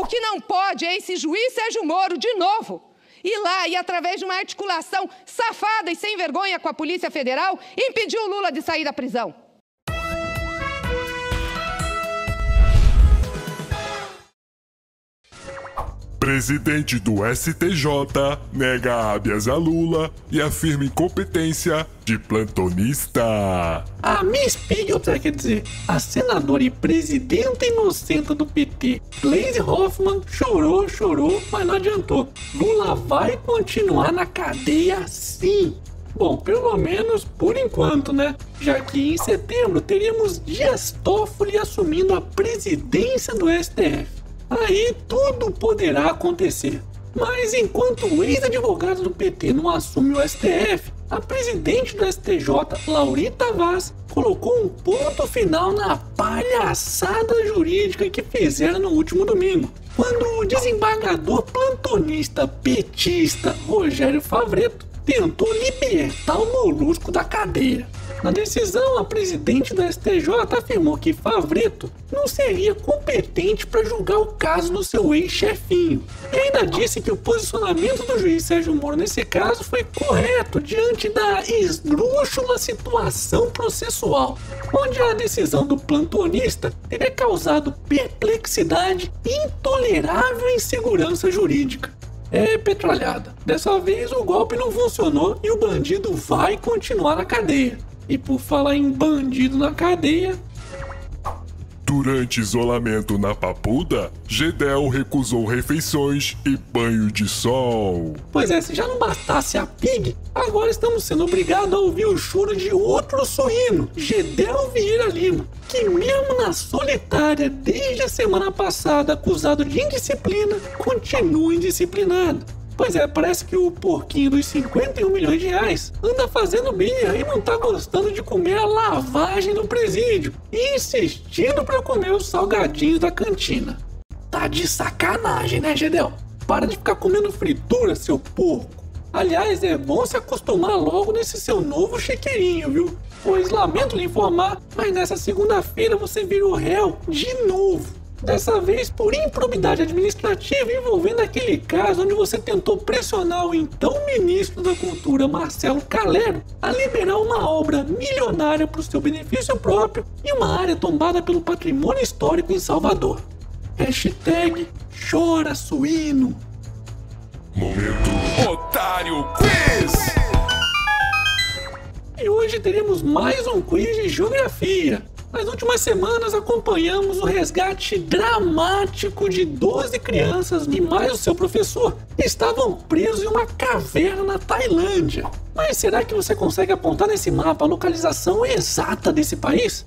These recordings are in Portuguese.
O que não pode é esse juiz Sérgio Moro, de novo, ir lá e, através de uma articulação safada e sem vergonha com a Polícia Federal, impedir o Lula de sair da prisão. Presidente do STJ nega habeas a Lula e afirma incompetência de plantonista. A Miss Pigel, quer dizer, a senadora e presidenta inocente do PT, Gleisi Hoffmann, chorou, chorou, mas não adiantou. Lula vai continuar na cadeia sim. Bom, pelo menos por enquanto, né? Já que em setembro teríamos Dias Toffoli assumindo a presidência do STF aí tudo poderá acontecer. Mas enquanto o ex-advogado do PT não assume o STF, a presidente do STJ, Laurita Vaz, colocou um ponto final na palhaçada jurídica que fizeram no último domingo, quando o desembargador plantonista petista Rogério Favreto tentou libertar o molusco da cadeia. Na decisão, a presidente do STJ afirmou que Favreto não seria competente para julgar o caso do seu ex-chefinho. E ainda disse que o posicionamento do juiz Sérgio Moro nesse caso foi correto diante da esdrúxula situação processual, onde a decisão do plantonista teria causado perplexidade e intolerável insegurança jurídica. É petralhada. Dessa vez o golpe não funcionou e o bandido vai continuar na cadeia. E por falar em bandido na cadeia. Durante isolamento na Papuda, Gedel recusou refeições e banho de sol. Pois é, se já não bastasse a Pig, agora estamos sendo obrigados a ouvir o choro de outro suíno, Gedel Vieira Lima, que mesmo na solitária desde a semana passada acusado de indisciplina, continua indisciplinado. Pois é, parece que o porquinho dos 51 milhões de reais anda fazendo birra e não tá gostando de comer a lavagem do presídio insistindo para comer os salgadinhos da cantina. Tá de sacanagem, né, Gedel? Para de ficar comendo fritura, seu porco. Aliás, é bom se acostumar logo nesse seu novo chequeirinho, viu? Pois lamento lhe informar, mas nessa segunda-feira você virou réu de novo. Dessa vez por improbidade administrativa envolvendo aquele caso onde você tentou pressionar o então ministro da Cultura, Marcelo Calero, a liberar uma obra milionária para o seu benefício próprio em uma área tombada pelo patrimônio histórico em Salvador. Hashtag chora suíno. Momento Otário Quiz! E hoje teremos mais um quiz de geografia. Nas últimas semanas acompanhamos o resgate dramático de 12 crianças e mais o seu professor que estavam presos em uma caverna na Tailândia. Mas será que você consegue apontar nesse mapa a localização exata desse país?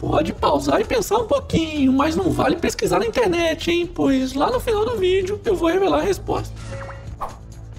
Pode pausar e pensar um pouquinho, mas não vale pesquisar na internet, hein? Pois lá no final do vídeo eu vou revelar a resposta.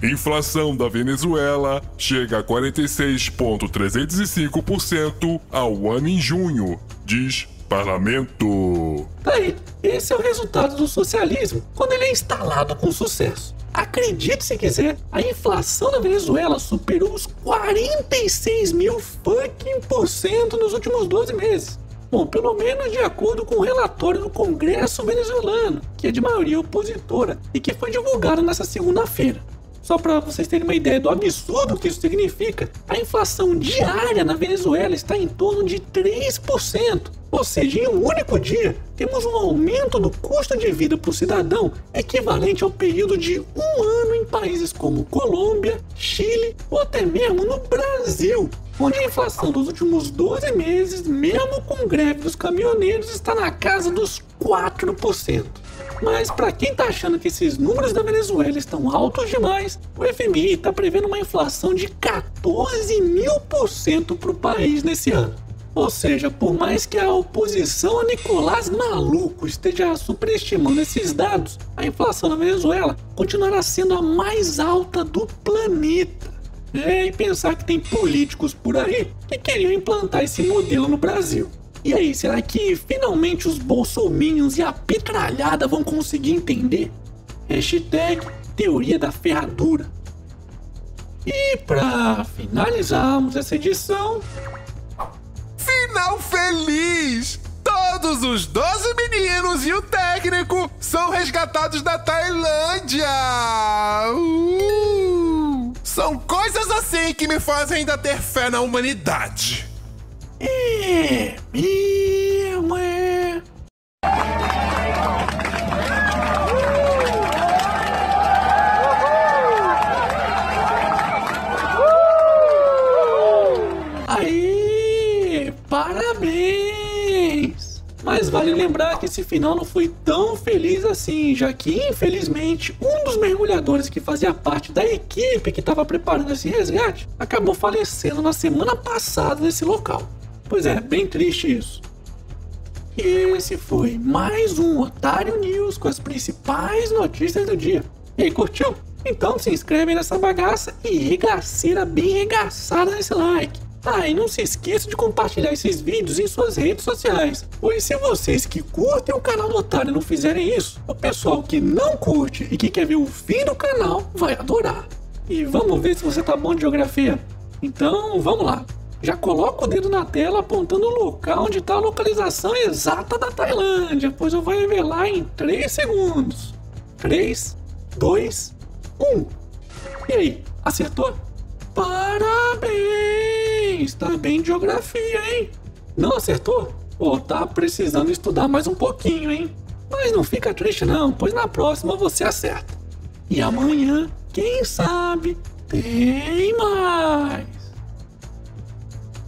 Inflação da Venezuela chega a 46,305% ao ano em junho, diz parlamento. Aí, esse é o resultado do socialismo quando ele é instalado com sucesso. Acredite se quiser, a inflação da Venezuela superou os 46 mil fucking por cento nos últimos 12 meses. Bom, pelo menos de acordo com o relatório do Congresso venezuelano, que é de maioria opositora e que foi divulgado nessa segunda-feira. Só para vocês terem uma ideia do absurdo que isso significa, a inflação diária na Venezuela está em torno de 3%. Ou seja, em um único dia, temos um aumento do custo de vida para o cidadão equivalente ao período de um ano em países como Colômbia, Chile ou até mesmo no Brasil, onde a inflação dos últimos 12 meses, mesmo com greve dos caminhoneiros, está na casa dos 4%. Mas para quem tá achando que esses números da Venezuela estão altos demais, o FMI está prevendo uma inflação de 14 mil por cento para o país nesse ano. Ou seja, por mais que a oposição a Nicolás Maluco esteja superestimando esses dados, a inflação na Venezuela continuará sendo a mais alta do planeta. É, e pensar que tem políticos por aí que queriam implantar esse modelo no Brasil. E aí, será que finalmente os bolsominions e a petralhada vão conseguir entender? Hashtag teoria da ferradura. E para finalizarmos essa edição, Todos os 12 meninos e o técnico são resgatados da Tailândia! Uh! São coisas assim que me fazem ainda ter fé na humanidade. É, parabéns! Mas vale lembrar que esse final não foi tão feliz assim, já que infelizmente um dos mergulhadores que fazia parte da equipe que estava preparando esse resgate acabou falecendo na semana passada nesse local. Pois é, bem triste isso. E esse foi mais um Otário News com as principais notícias do dia. E aí, curtiu? Então se inscreve nessa bagaça e regaceira bem regaçada nesse like. Ah, e não se esqueça de compartilhar esses vídeos em suas redes sociais. Pois se vocês que curtem o canal do Otário não fizerem isso, o pessoal que não curte e que quer ver o fim do canal vai adorar. E vamos ver se você tá bom de geografia. Então, vamos lá. Já coloca o dedo na tela apontando o local onde está a localização exata da Tailândia, pois eu vou revelar em 3 segundos. 3, 2, 1. E aí, acertou? Parabéns! Tá bem de geografia, hein? Não acertou? Pô, tá precisando estudar mais um pouquinho, hein? Mas não fica triste não, pois na próxima você acerta. E amanhã, quem sabe, tem mais!